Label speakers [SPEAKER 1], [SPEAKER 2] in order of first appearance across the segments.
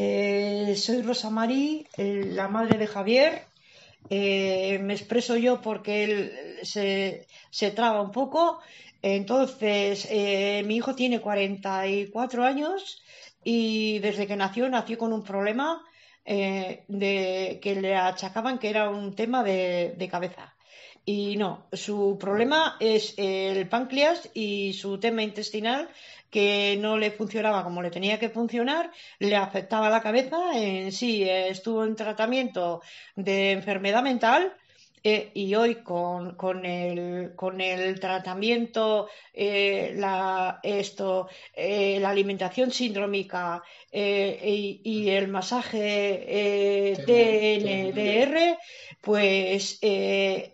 [SPEAKER 1] Eh, soy Rosa Marí, la madre de Javier. Eh, me expreso yo porque él se, se traba un poco. Entonces, eh, mi hijo tiene 44 años y desde que nació, nació con un problema de, que le achacaban que era un tema de cabeza. Y no, su problema es el páncreas y su tema intestinal que no le funcionaba como le tenía que funcionar, le afectaba la cabeza, en sí estuvo en tratamiento de enfermedad mental eh, y hoy con, con, el, con el tratamiento, eh, la, esto, eh, la alimentación sindrómica y, y, el masaje TNDR, pues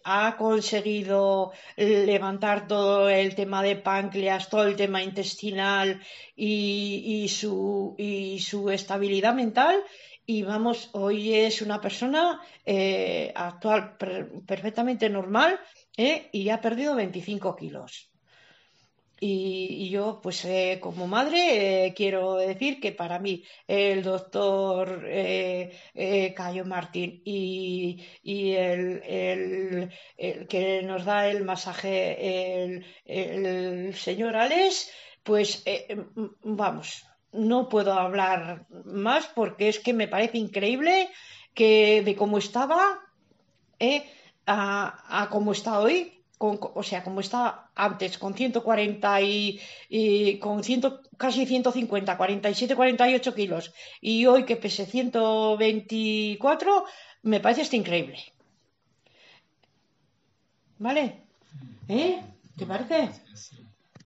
[SPEAKER 1] ha conseguido levantar todo el tema de páncreas, todo el tema intestinal y, y, su, y su estabilidad mental y vamos, hoy es una persona eh, actual perfectamente normal eh, y ha perdido 25 kilos. Y, yo, pues eh, como madre, quiero decir que para mí el doctor Cayo Martín y, el, que nos da el masaje, el, el señor Alex, pues vamos, no puedo hablar más porque es que me parece increíble que de cómo estaba eh, a, cómo está hoy, o sea, como estaba antes, con 140 y, con casi 150, 47, 48 kilos, y hoy que pese 124, me parece esto increíble. ¿Vale? ¿Eh? ¿Te parece?